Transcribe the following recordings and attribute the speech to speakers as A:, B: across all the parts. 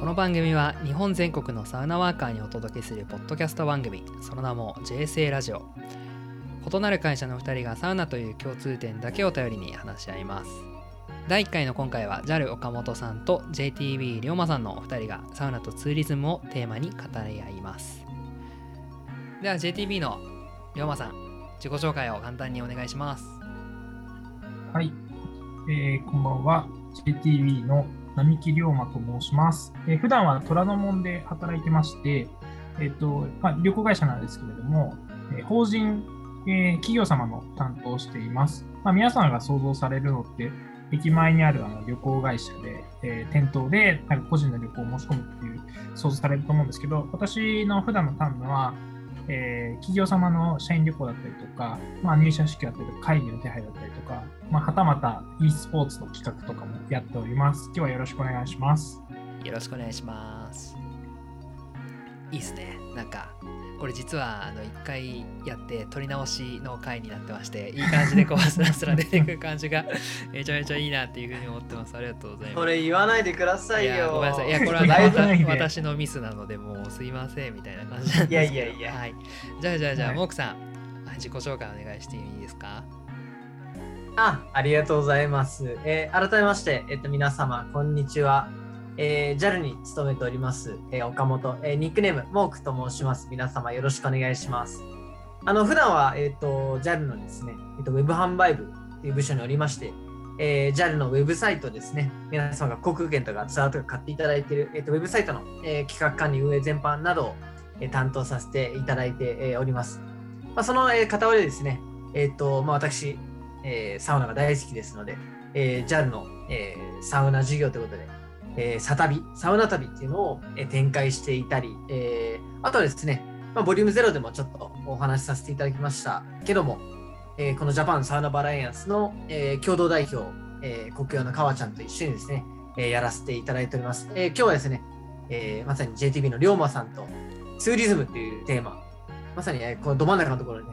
A: この番組は日本全国のサウナワーカーにお届けするポッドキャスト番組。その名も JSA ラジオ異なる会社の2人がサウナという共通点だけを頼りに話し合います。第1回の今回は JAL 岡本さんと JTB 龍馬さんのお二人がサウナとツーリズムをテーマに語り合います。では JTB の龍馬さん自己紹介を簡単にお願いします。
B: はい、えーこんばんは。JTB の並木龍馬と申します、えー普段は虎ノ門で働いてまして、えっとまあ、旅行会社なんですけれども、えー法人、えー企業様の担当をしています、まあ、皆さんが想像されるのって駅前にあるあの旅行会社で、えー店頭でなんか個人の旅行を申し込むっていう想像されると思うんですけど私の普段の担務はえー企業様の社員旅行だったりとか、まあ、入社式だったりとか、会議の手配だったりとか、まあ、はたまた e スポーツの企画とかもやっております。今日はよろしくお願いします。
A: よろしくお願いしますいいっすねなんかこれ実はあの1回やって撮り直しの回になってましていい感じでこうスラスラ出てくる感じが めちゃめちゃいいなっていうふうに思ってます。ありがとうございます。
C: それ言わないでくださいよ。
A: ごめんなさい。いやこれは
B: 言わないで。
A: 私のミスなのでもうすいませんみたいな感じなんですけど。
C: いやいやいや。
A: はい、じゃあじゃあじゃあ、
B: はい。
A: モークさんあ自己紹介お願いしていいですか？
C: あ、ありがとうございます。えー改めまして、えっと、皆様、こんにちは。えー JAL に勤めております、えー岡本、えーニックネーム、モークと申します。皆様、よろしくお願いします。あの、普段は、えっと、JAL のですね、えっと、ウェブ販売部という部署におりまして、えー JAL のウェブサイトですね、皆様が航空券とかツアーとか買っていただいている、えっと、ウェブサイトの、えー企画管理運営全般などを、えー担当させていただいて、えーおります。まあ、その、えー片割れですね、えっと、まあ、私、えーサウナが大好きですので、えー JAL の、えーサウナ事業ということで、えーサ旅、サウナ旅っていうのを、え展開していたり、えーあとはですね、まあ、ボリュームゼロでもちょっとお話しさせていただきましたけども、えーこのジャパンサウナバライアンスの、えー共同代表、えー国用の川ちゃんと一緒にですね、えーやらせていただいております。えー今日はですね、えーまさに JTB の龍馬さんとツーリズムっていうテーマ、まさに、えこのど真ん中のところでね、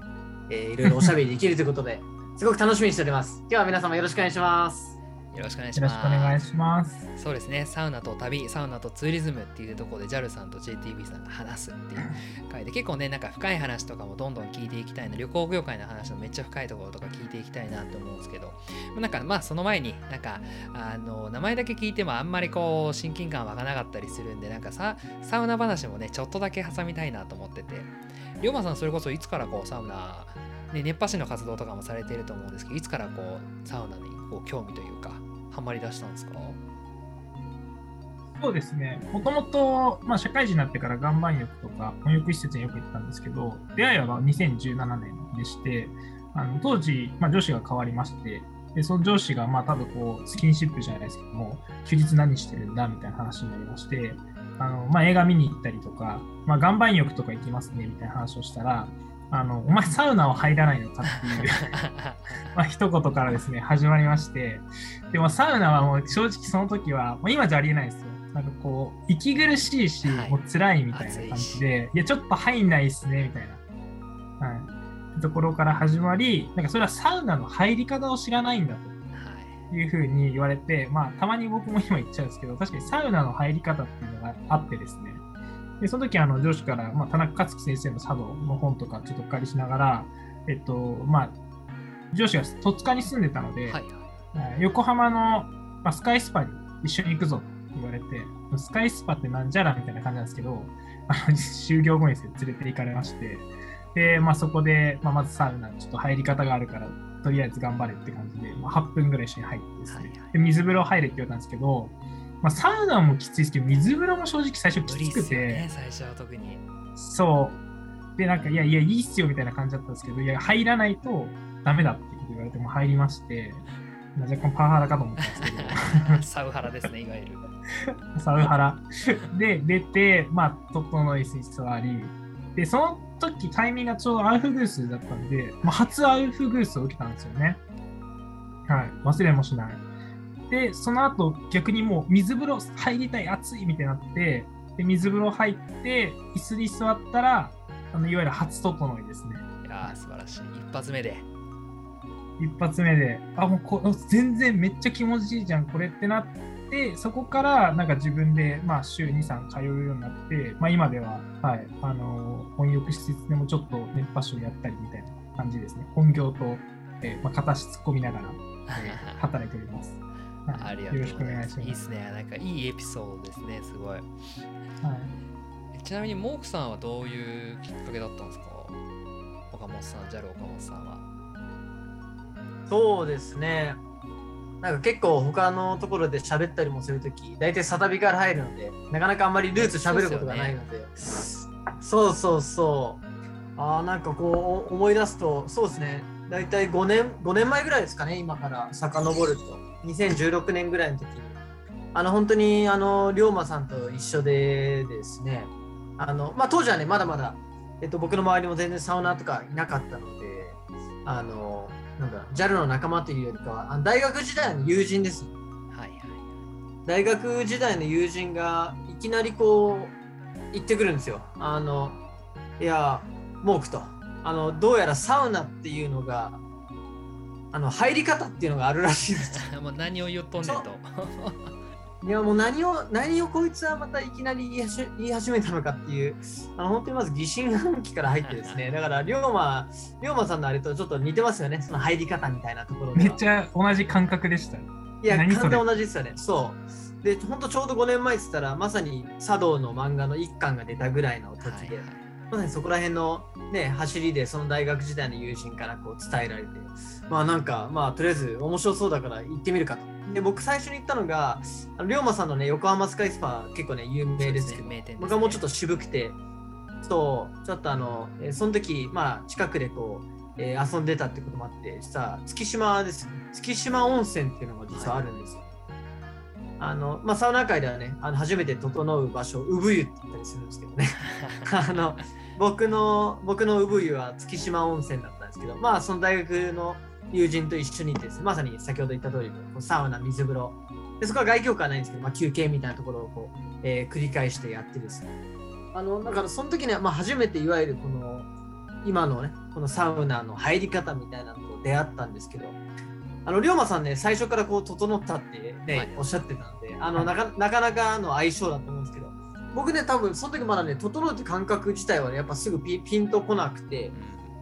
C: えいろいろおしゃべりできるということで、すごく楽しみにしております。今日は皆様よろしくお願いします。
A: よろしくお願いし
B: よろ
A: ます
B: しくお願いします。
A: そうですねサウナと旅サウナとツーリズムっていうところで JAL さんと JTB さんが話すっていう回で結構ねなんか深い話とかもどんどん聞いていきたいな旅行業界の話のめっちゃ深いところとか聞いていきたいなと思うんですけどなんかまあその前になんかあの名前だけ聞いてもあんまりこう親近感湧かなかったりするんでなんかさサウナ話もねちょっとだけ挟みたいなと思ってて龍馬さんそれこそいつからこうサウナね、熱波師の活動とかもされていると思うんですけどいつからこうサウナにこう興味というかハマり出したんですか？
B: そうですね、もともと、ま、社会人になってから岩盤浴とか温浴施設によく行ったんですけど、出会いは2017年でして、あの当時、まあ、上司が変わりまして、でその上司がまあ多分こうスキンシップじゃないですけども、休日何してるんだみたいな話になりまして、あのまあ、映画見に行ったりとか、まあ、岩盤浴とか行きますねみたいな話をしたら、あのお前サウナは入らないのかっていう まあ一言からですね、始まりまして、でもサウナはもう正直その時は、もう今じゃありえないですよ。なんかこう、息苦しいし、
A: はい
B: もう辛いみたいな感じで、いや、ちょっと入んないっすね、みたいな。はい。ところから始まり、なんかそれはサウナの入り方を知らないんだというふうに言われて、まあ、たまに僕も今言っちゃうんですけど、確かにサウナの入り方っていうのがあってですね、でその時あの上司から、まあ、田中克樹先生の茶道の本とかちょっとお借りしながら、えっと、まあ、上司が戸塚に住んでたので、
A: はい
B: はい。横浜の、まあ、スカイスパに一緒に行くぞと言われて、スカイスパってなんじゃらみたいな感じなんですけど、あの就業後に連れて行かれまして、で、まあ、そこで、まあ、まずサウナ、ちょっと入り方があるから、とりあえず頑張れって感じで、まあ、8分ぐらい一緒に入ってですね、
A: はいはい。
B: で水風呂入れって言われたんですけど、まあ、サウナもきついですけど、水風呂も正直最初きつくて、
A: ね最初は特に
B: そう。で、なんか、いやいや、いいっすよみたいな感じだったんですけど、いや、入らないとダメだって言われても入りまして、まあ若干パワハラかと思ったんですけど、
A: サウハラですねいわゆる
B: サウハラ。で、出て、まあ、整い椅子に座り、で、その時タイミングがちょうどアウフグースだったんで、まあ、初アウフグースを受けたんですよね。はい、忘れもしない。で、その後、逆にもう水風呂入りたい、暑いみたいになって、で水風呂入って、椅子に座ったら、あのいわゆる初整いですね。
A: いやー素晴らしい。一発目で。
B: 一発目で、あ、もうこ全然めっちゃ気持ちいいじゃん、これってなっでそこからなんか自分で、まあ、週23通うようになって、まあ、今では、はい、あの温浴施設でもちょっと熱波師をやったりみたいな感じですね。本業と、えーまあ、片足突っ込みながら、えー 働いております、はい
A: ありがとう
B: よろしくお
A: ございま。
B: 願いしますす
A: いいですね。なんかいいエピソードですね。すごい。
B: はい
A: ちなみにモークさんはどういうきっかけだったんですか？岡本さん、ジャル岡本さんは。
C: そうですね。なんか結構他のところで喋ったりもするとき、大体サタビから入るので、なかなかあんまりルーツ喋ることがないので、そうそうそう。ああ、なんかこう思い出すと、そうですね。大体5年、5年前ぐらいですかね、今から遡ると。2016年ぐらいの時に。あの、本当に、あの、龍馬さんと一緒でですね、あの、まあ当時はね、まだまだ、えっと、僕の周りも全然サウナとかいなかったので、あの、なんだ JAL の仲間というよりかはあの大学時代の友人です
A: はいはい。
C: 大学時代の友人がいきなりこう言ってくるんですよあのいやモークとあのどうやらサウナっていうのがあの入り方っていうのがあるらしいです
A: もう何を言っとんねんと。
C: いやもう何を何をこいつはまたいきなり言いはし言い始めたのかっていう。あの本当にまず疑心暗鬼から入ってですね。だから龍馬龍馬さんのあれとちょっと似てますよね。その入り方みたいなところ
B: めっちゃ同じ感覚でした。
C: いや、完全同じですよね。そう。で、ほんとちょうど5年前って言ったら、まさに茶道の漫画の一巻が出たぐらいの時で、
A: はいはい
C: まさにそこら辺のね、走りで、その大学時代の友人からこう伝えられて、まあなんか、まあとりあえず面白そうだから行ってみるかと。で、僕最初に行ったのが、あの龍馬さんのね、横浜スカイスパー結構ね、有名ですけど、
A: ねね
C: 僕はもうちょっと渋くて、そう、ちょっとあの、えーその時、まあ近くでこう、えー遊んでたってこともあって、実は月島ですね。月島温泉っていうのが実はあるんですよ。あの、まあ、サウナ界ではね、あの初めて整う場所、産湯って言ったりするんですけどね。あの、僕の、僕の産湯は月島温泉だったんですけど、まあ、その大学の友人と一緒にですね、まさに先ほど言った通り、こうサウナ、水風呂。で、そこは外気浴はないんですけど、まあ、休憩みたいなところをこう、えー繰り返してやってですね。あの、だからその時には、まあ、初めていわゆるこの、今のね、このサウナの入り方みたいなのと出会ったんですけど、あの龍馬さんね、最初からこう整ったってね、
A: はい
C: おっしゃってたんで、あのなかなかなかの相性だと思うんですけど、僕ね、多分その時まだね、整うって感覚自体は、ね、やっぱすぐピピンとこなくて、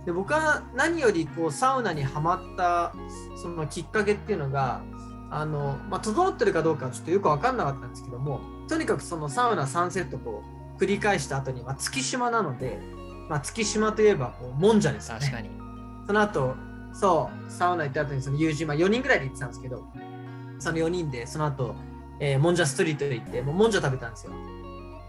C: で僕は何よりこうサウナにはまったそのきっかけっていうのが、あのまあ、整ってるかどうかはちょっとよく分かんなかったんですけども、とにかくそのサウナ3セットこう繰り返した後に、まあ、月島なので、まあ、月島といえばこうもんじゃですよね。
A: 確かに。
C: その後、そう、サウナ行った後にその友人、まあ4人ぐらいで行ってたんですけど、その4人でその後、えーもんじゃストリートへ行って、もうもんじゃ食べたんですよ。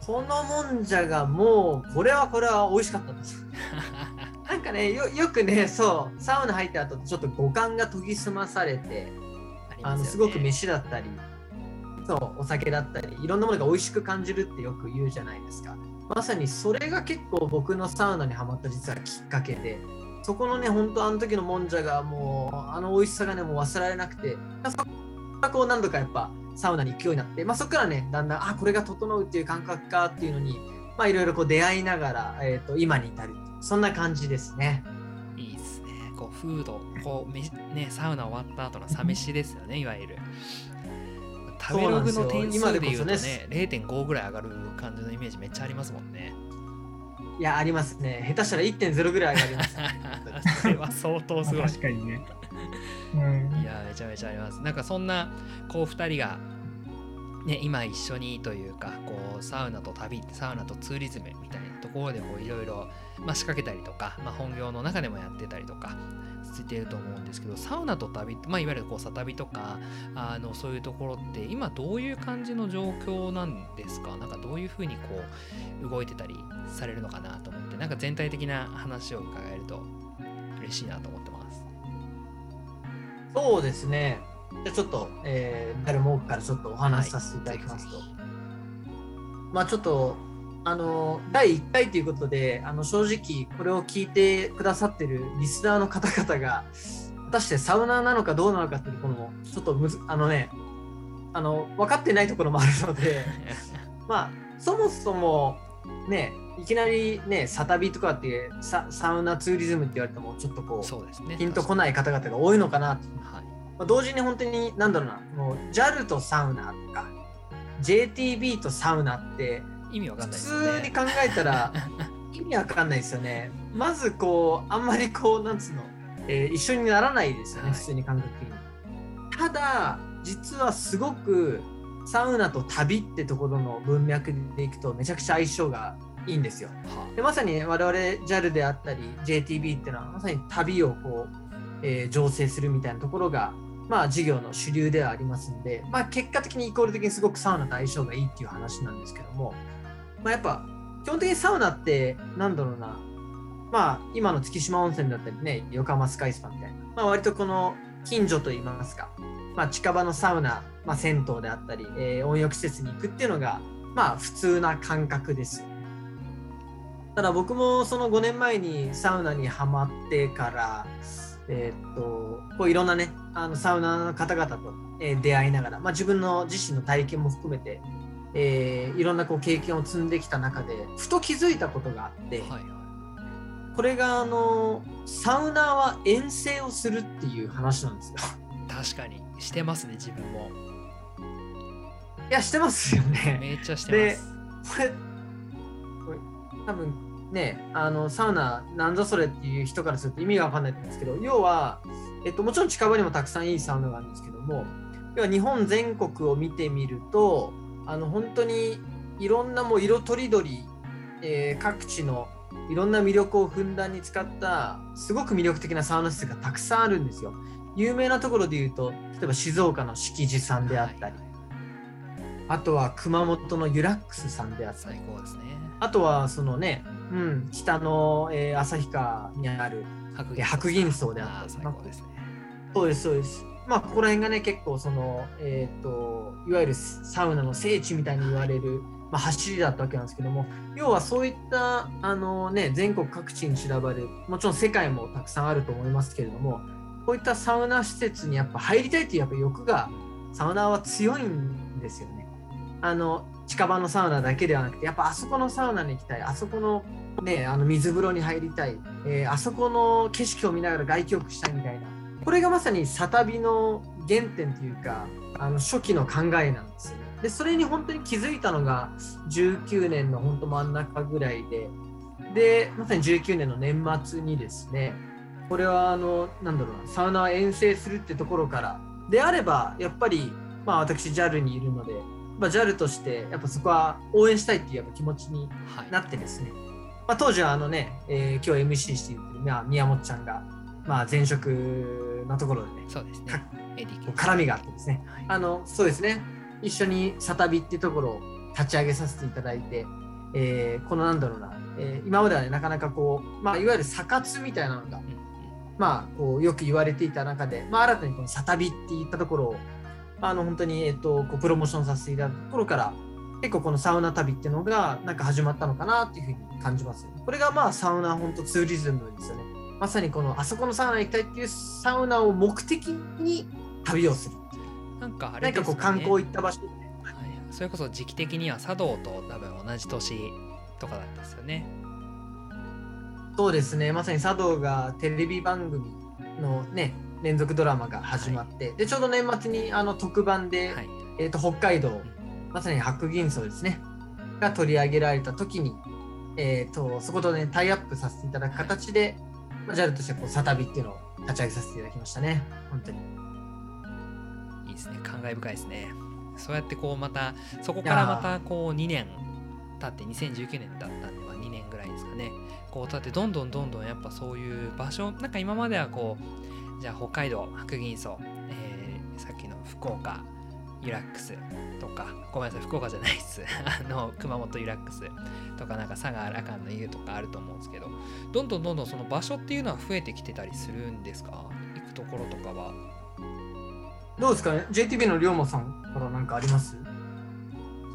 C: このもんじゃがもう、これはこれは美味しかったです。なんかねよ、よくね、そう、サウナ入った後ちょっと五感が研ぎ澄まされて、あのすごく飯だったり、そう、お酒だったり、いろんなものが美味しく感じるってよく言うじゃないですか。まさにそれが結構僕のサウナにはまった実はきっかけで、そこのね、本当あの時のもんじゃがもう、あの美味しさがね、もう忘れられなくて、そこからこう何度かやっぱサウナに行くようになって、まあそこからね、だんだん、あ、これが整うっていう感覚かっていうのに、まあいろいろこう出会いながら、えっ、と、今に至る。そんな感じですね。
A: いいですね。こう、フード、こう、めね、サウナ終わった後のサ飯ですよね、いわゆる。食べログの点数で言うとね、0.5ぐらい上がる感じのイメージめっちゃありますもんね。
C: いや、ありますね。下手したら1.0ぐらい上がります、
A: それは相当すごい。
B: 確かにね。うん
A: いやめちゃめちゃあります。なんかそんなこう2人が、ね、今一緒にというかこうサウナと旅サウナとツーリズムみたいなところでこういろいろ仕掛けたりとか、まあ、本業の中でもやってたりとかしてると思うんですけどサウナと旅、まあ、いわゆるこうサ旅とかあのそういうところって今どういう感じの状況なんですか？なんかどういうふうにこう動いてたりされるのかなと思ってなんか全体的な話を伺えると嬉しいなと思ってます。
C: そうですね。じゃあちょっと、えー、ダルモークからちょっとお話しさせていただきますと。
A: はい
C: まあちょっと、あの、第1回ということで、あの、正直、これを聞いてくださってるリスナーの方々が、果たしてサウナーなのかどうなのかっていう、この、ちょっとむず、あのね、あの、分かってないところもあるので、まあ、そもそも、ね、いきなりね、サタビとかってサウナツーリズムって言われても、ちょっとこう、
A: そうですね。
C: ピンとこない方々が多いのかなと
A: はい。
C: まあ同時に本当に何だろうなもう JAL とサウナとか JTB とサウナって
A: 意味わかん
C: 普
A: ないね
C: 通に考えたら 意味わかんないですよね。まずこうあんまりこうなんつうの、えー一緒にならないですよね、
A: はい
C: 普通に感覚的に。ただ実はすごくサウナと旅ってところの文脈でいくとめちゃくちゃ相性がいいんですよ。
A: は
C: でまさにね我々 JAL であったり JTB っていうのはまさに旅をこう、えー醸成するみたいなところがまあ事業の主流ではありますんで、まあ、結果的にイコール的にすごくサウナと相性がいいっていう話なんですけども、まあ、やっぱ基本的にサウナってなんだろうなまあ今の月島温泉だったりね横浜スカイスパみたいな、まあ、割とこの近所といいますか、まあ、近場のサウナ、まあ、銭湯であったり、えー温浴施設に行くっていうのがまあ普通な感覚ですよただ僕もその5年前にサウナにはまってから、えーっとこういろんなねあのサウナーの方々と、えー出会いながら、まあ、自分の自身の体験も含めて、えーいろんなこう経験を積んできた中でふと気づいたことがあって、
A: はいはい
C: これがあのサウナーは遠征をするっていう話なんですよ。
A: 確かにしてますね自分も
C: いやしてますよね。
A: めっちゃして
C: で
A: ます
C: これこれ多分ねあのサウナなんだそれっていう人からすると意味が分かんないんですけど要は、えっと、もちろん近場にもたくさんいいサウナがあるんですけども要は日本全国を見てみるとあの本当にいろんなもう色とりどり、えー各地のいろんな魅力をふんだんに使ったすごく魅力的なサウナ施設がたくさんあるんですよ。有名なところで言うと例えば静岡の敷地さんであったり、
A: はい
C: あとは熊本のユラックスさんであったり
A: 最高ですね
C: あとはそのね、うん、北の、えー旭川にある
A: 白
C: 銀荘。であったり
A: ね。
C: そうですそうです。まあここら辺がね結構そのえっ、といわゆるサウナの聖地みたいに言われる、まあ、走りだったわけなんですけども要はそういったあのね全国各地に散らばるもちろん世界もたくさんあると思いますけれどもこういったサウナ施設にやっぱ入りたいっていうやっぱ欲がサウナーは強いんですよね。あの近場のサウナだけではなくてやっぱあそこのサウナに行きたい。あそこの,、ね、あの水風呂に入りたい、えーあそこの景色を見ながら外気浴したいみたいな。これがまさにサタビの原点というかあの初期の考えなんですよね。でそれに本当に気づいたのが19年の本当真ん中ぐらいで。でまさに19年の年末にですねこれはあのなんだろうなサウナを遠征するってところから。であればやっぱり、まあ、私 JAL にいるので、まあ、JAL としてやっぱそこは応援したいっていうやっぱ気持ちに
A: はい。
C: なってですね、まあ、当時はあのね、えー今日 MC している、まあ、宮本ちゃんが、まあ、前職のところでね
A: そうですね。
C: 絡みがあってですね。
A: はい。
C: あのそうですね。一緒にサタビっていうところを立ち上げさせていただいて、えーこのなんだろうな、えー今まではねなかなかこう、まあ、いわゆるサ活みたいなのが
A: うんうん。
C: まあ、こうよく言われていた中で、まあ、新たにこのサタビっていったところをあの本当に、えっと、こうプロモーションさせていただいたところから結構このサウナ旅っていうのがなんか始まったのかなっていうふうに感じます。これがまあサウナ本当ツーリズムですよね。まさにこのあそこのサウナに行きたいっていうサウナを目的に旅をする。
A: なんかあれ
C: 何かこう観光行った場所で
A: はいそれこそ時期的には茶道と多分同じ年とかだったですよね
C: そうですねまさに茶道がテレビ番組のね連続ドラマが始まって、でちょうど年末にあの特番で、
A: はい。
C: えー、と北海道まさに白銀荘ですね。が取り上げられた時に、えー、とそことねタイアップさせていただく形で、まあ、JAL としてこうサタビっていうのを立ち上げさせていただきましたね。本当に。
A: いいですね。感慨深いですね。そうやってこうまたそこからまたこう2年経って2019年だったんで、まあ、2年ぐらいですかね。こう経ってどんどんどんどんやっぱそういう場所なんか今まではこうじゃあ北海道白銀荘、えーさっきの福岡ユラックスとかごめんなさい福岡じゃないです。あの熊本ユラックスとかなんか佐賀ラカンの湯とかあると思うんですけどどんどんどんどんその場所っていうのは増えてきてたりするんですか？行くところとかは。
C: どうですかね？JTB の龍馬さんから何かあります？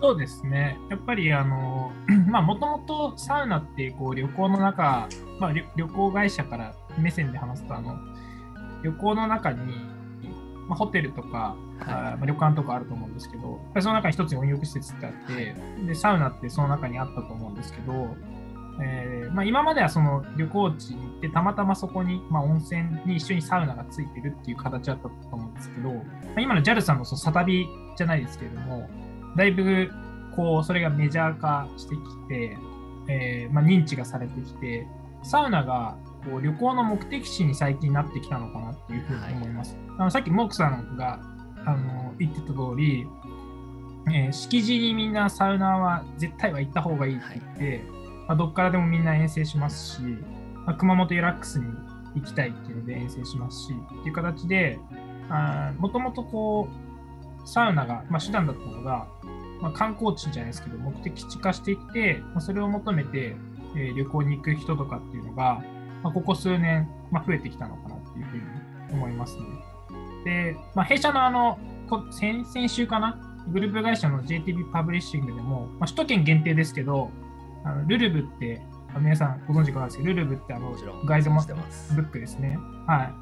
B: そうですね。やっぱりあの、まあもともとサウナってこう旅行の中、まあ旅旅行会社から目線で話すとあの、旅行の中に、まあ、ホテルとか、
A: はい。
B: 旅館とかあると思うんですけど、その中に一つに温浴施設ってあって、で、サウナってその中にあったと思うんですけど、えーまあ、今まではその旅行地に行ってたまたまそこに、まあ、温泉に一緒にサウナがついてるっていう形だったと思うんですけど、まあ、今の JAL さんのそのサタビじゃないですけれどもだいぶこうそれがメジャー化してきて、えーまあ、認知がされてきてサウナがこう旅行の目的地に最近なってきたのかなっていうふうに思います。あのさっきモークさんがあの言ってた通り、えー敷地にみんなサウナは絶対は行った方がいいって言って、まあ、どっからでもみんな遠征しますし、まあ、熊本ユラックスに行きたいっていうので遠征しますしっていう形でもともとこうサウナが、まあ、手段だったのが、まあ、観光地じゃないですけど目的地化していって、まあ、それを求めて、えー旅行に行く人とかっていうのが、まあ、ここ数年、まあ、増えてきたのかなっていうふうに思いますね。で、まあ、弊社のあのこ先々週かな？グループ会社の JTB パブリッシングでも、まあ、首都圏限定ですけど、あのルルブって、あ皆さんご存知かないですけど、ルルブってあのガイドも
A: してます
B: ブックですね。はい。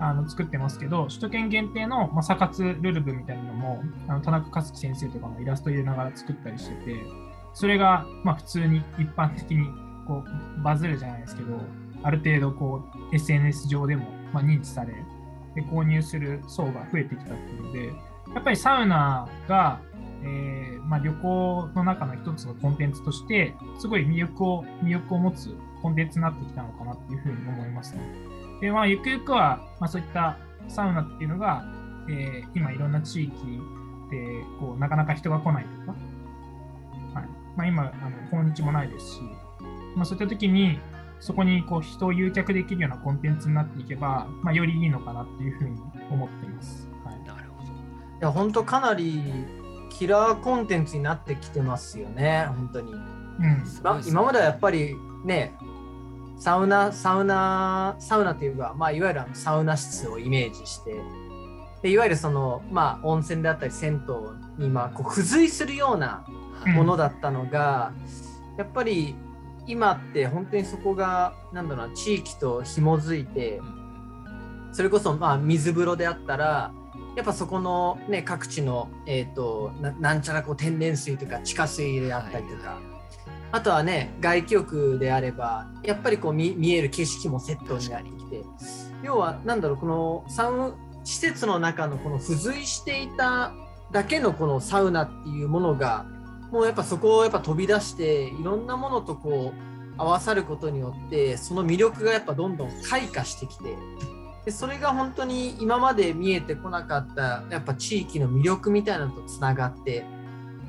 B: あの作ってますけど、首都圏限定の、まあ、サカツルルブみたいなのも、あの田中克樹先生とかのイラスト入れながら作ったりしてて、それが、まあ、普通に一般的にこうバズるじゃないですけど、ある程度こう SNS 上でも、まあ、認知され、で購入する層が増えてきたっていうので、やっぱりサウナが、えーまあ、旅行の中の一つのコンテンツとして、すごい魅力を魅力を持つコンテンツになってきたのかなっていうふうに思いますね。で、まあ、ゆくゆくは、まあ、そういったサウナっていうのが、えー今いろんな地域でこうなかなか人が来ないとか、はいまあ、今あの訪日もないですし、まあ、そういった時にそこにこう人を誘客できるようなコンテンツになっていけば、まあ、よりいいのかなっていうふうに思っています。はい。
A: なるほど。
C: いや本当かなりキラーコンテンツになってきてますよね。本当に、
B: うん。
C: ま今まではやっぱりねサウナサウナサウナというか、まあ、いわゆるあのサウナ室をイメージしてでいわゆるその、まあ、温泉であったり銭湯に、まあ、こう付随するような
A: はい
C: ものだったのが、やっぱり今って本当にそこがなんだろうな地域と紐づいて
A: うん。
C: それこそまあ水風呂であったらやっぱそこの、ね、各地の、えー、とななんちゃらこう天然水とか地下水であったりとか、
A: はい
C: あとはね外気浴であればやっぱりこう見見える景色もセットになってきて。要はなんだろうこのサウ施設の中のこの付随していただけのこのサウナっていうものがもうやっぱそこをやっぱ飛び出していろんなものとこう合わさることによってその魅力がやっぱどんどん開花してきてでそれが本当に今まで見えてこなかったやっぱ地域の魅力みたいなのとつながって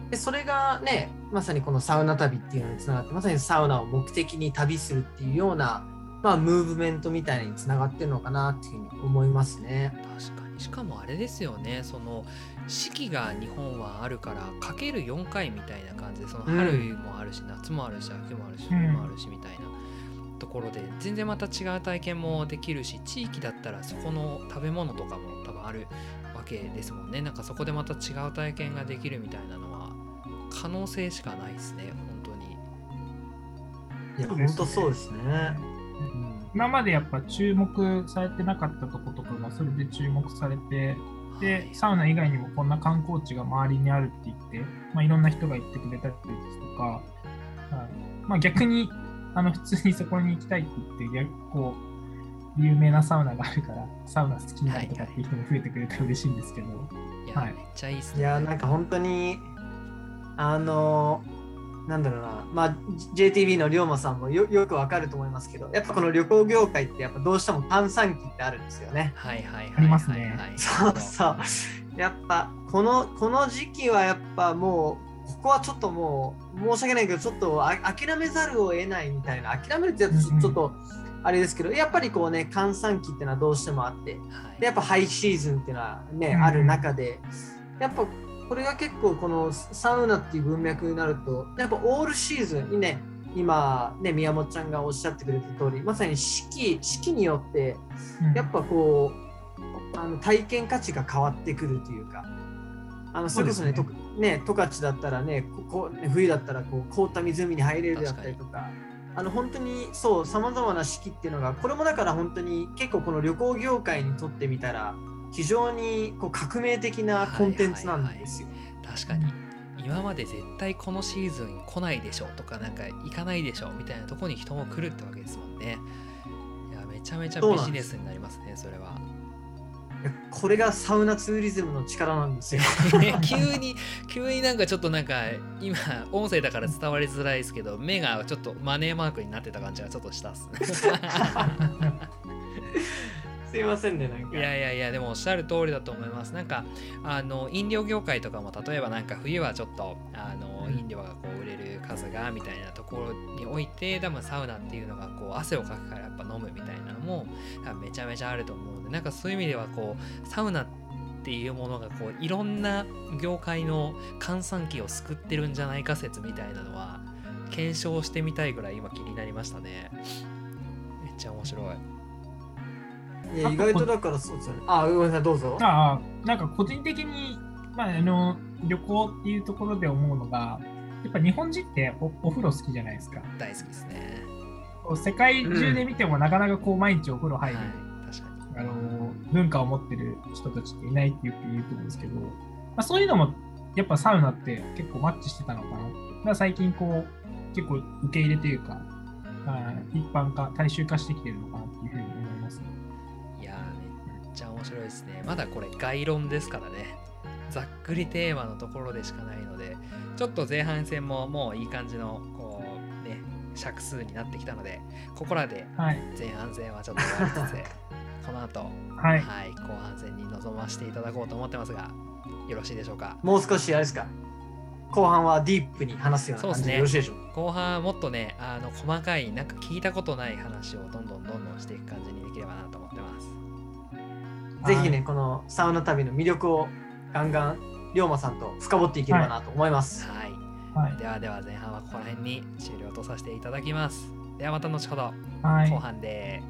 C: でそれがねまさにこのサウナ旅っていうのにつながってまさにサウナを目的に旅するっていうような、まあ、ムーブメントみたいにつながってるのかなっていうふうに思いますね。
A: 確かにしかもあれですよねその四季が日本はあるからかける4回みたいな感じでその
C: うん。
A: 春もあるし、夏もあるし秋もあるし冬もあるしみたいなところで全然また違う体験もできるし地域だったらそこの食べ物とかも多分あるわけですもんね。なんかそこでまた違う体験ができるみたいなのは可能性しかないですね本当に。
C: いや本当そうですね。
B: 今までやっぱ注目されてなかったとことかがそれで注目されてでサウナ以外にもこんな観光地が周りにあるって言って、まあ、いろんな人が行ってくれたりですとか、はいまあ、逆にあの普通にそこに行きたいって言って逆こう有名なサウナがあるからサウナ好きになるとかっていう人も増えてくれたら嬉しいんですけど、
A: いや、
B: はい
A: めっちゃいいですね。
C: いやなんか本当にあのなんだろうな。まあ JTB の龍馬さんもよよくわかると思いますけどやっぱこの旅行業界ってやっぱどうしても炭酸期ってあるんですよね。
A: はいはいはいはい、
B: ありますね。
A: はい
C: そうそう。やっぱこのこの時期はやっぱもうここはちょっともう申し訳ないけどちょっとあ諦めざるを得ないみたいな。諦めるってやつちょちょっとあれですけどやっぱりこうね閑散期っていうのはどうしてもあって。
A: はい。
C: でやっぱハイシーズンっていうのはね、
B: うん。
C: ある中でやっぱこれが結構このサウナっていう文脈になるとやっぱオールシーズンにね今ね宮本ちゃんがおっしゃってくれた通りまさに四季四季によって
B: うん。
C: やっぱこうあの体験価値が変わってくるというかあのそれこそねね十勝だったらねここね冬だったらこう凍った湖に入れるだったりとかあの本当にそうさまざまな四季っていうのがこれもだから本当に結構この旅行業界にとってみたら非常にこう革命的なコンテンツなんですよ。
A: 確かに。今まで絶対このシーズン来ないでしょとかなんか行かないでしょみたいなとこに人も来るってわけですもんね。いやめちゃめちゃビジネスになりますねそれは。
C: これがサウナツーリズムの力なんですよ。
A: 急に急になんかちょっとなんか今音声だから伝わりづらいですけど目がちょっとマネーマークになってた感じがちょっとしたっす。ね
C: すいませんね、なんか。
A: いやいやいやでもおっしゃる通りだと思います。なんかあの飲料業界とかも例えばなんか冬はちょっとあの
B: うん。
A: 飲料がこう売れる数がみたいなところにおいて多分サウナっていうのがこう汗をかくからやっぱ飲むみたいなのもめちゃめちゃあると思うのでなんかそういう意味ではこうサウナっていうものがこういろんな業界の閑散期を救ってるんじゃないか説みたいなのは検証してみたいぐらい今気になりましたね。めっちゃ面白い
C: いや意外とだからそうですよね。あ、ごめんなさい、どうぞ。
B: ああ、なんか個人的に、まあ、あの旅行っていうところで思うのが、やっぱ日本人っておお風呂好きじゃないですか。
A: 大好きですね
B: 世界中で見てもなかなかこう毎日お風呂入る、
A: はい確かに
B: あの文化を持ってる人たちっていないってよく言うと思うんですけど、まあ、そういうのもやっぱサウナって結構マッチしてたのかな。だから最近こう結構受け入れというか、あー一般化、大衆化してきてるのかなっていうふうに
A: ちゃ面白いですね。まだこれ概論ですからね。ざっくりテーマのところでしかないので、ちょっと前半戦ももういい感じのこうね、尺数になってきたので、ここらで
B: はい。
A: 前半戦はちょっと終わりつつ、この後、
B: はい。
A: はい、後半戦に臨ませていただこうと思ってますが、よろしいでしょうか？
C: もう少しあれですか？後半はディープに話すような感じでよろしいでしょうか？
A: 後半はもっとね、あの細かい、なんか聞いたことない話をどんどんどんどんしていく感じにできればなと思ってます。
C: ぜひね、このサウナ旅の魅力をガンガン龍馬さんと深掘っていければなと思います。
A: はい。
B: はい。
A: ではでは前半はここら辺に終了とさせていただきます。ではまた後ほど
B: はい
A: 後。半で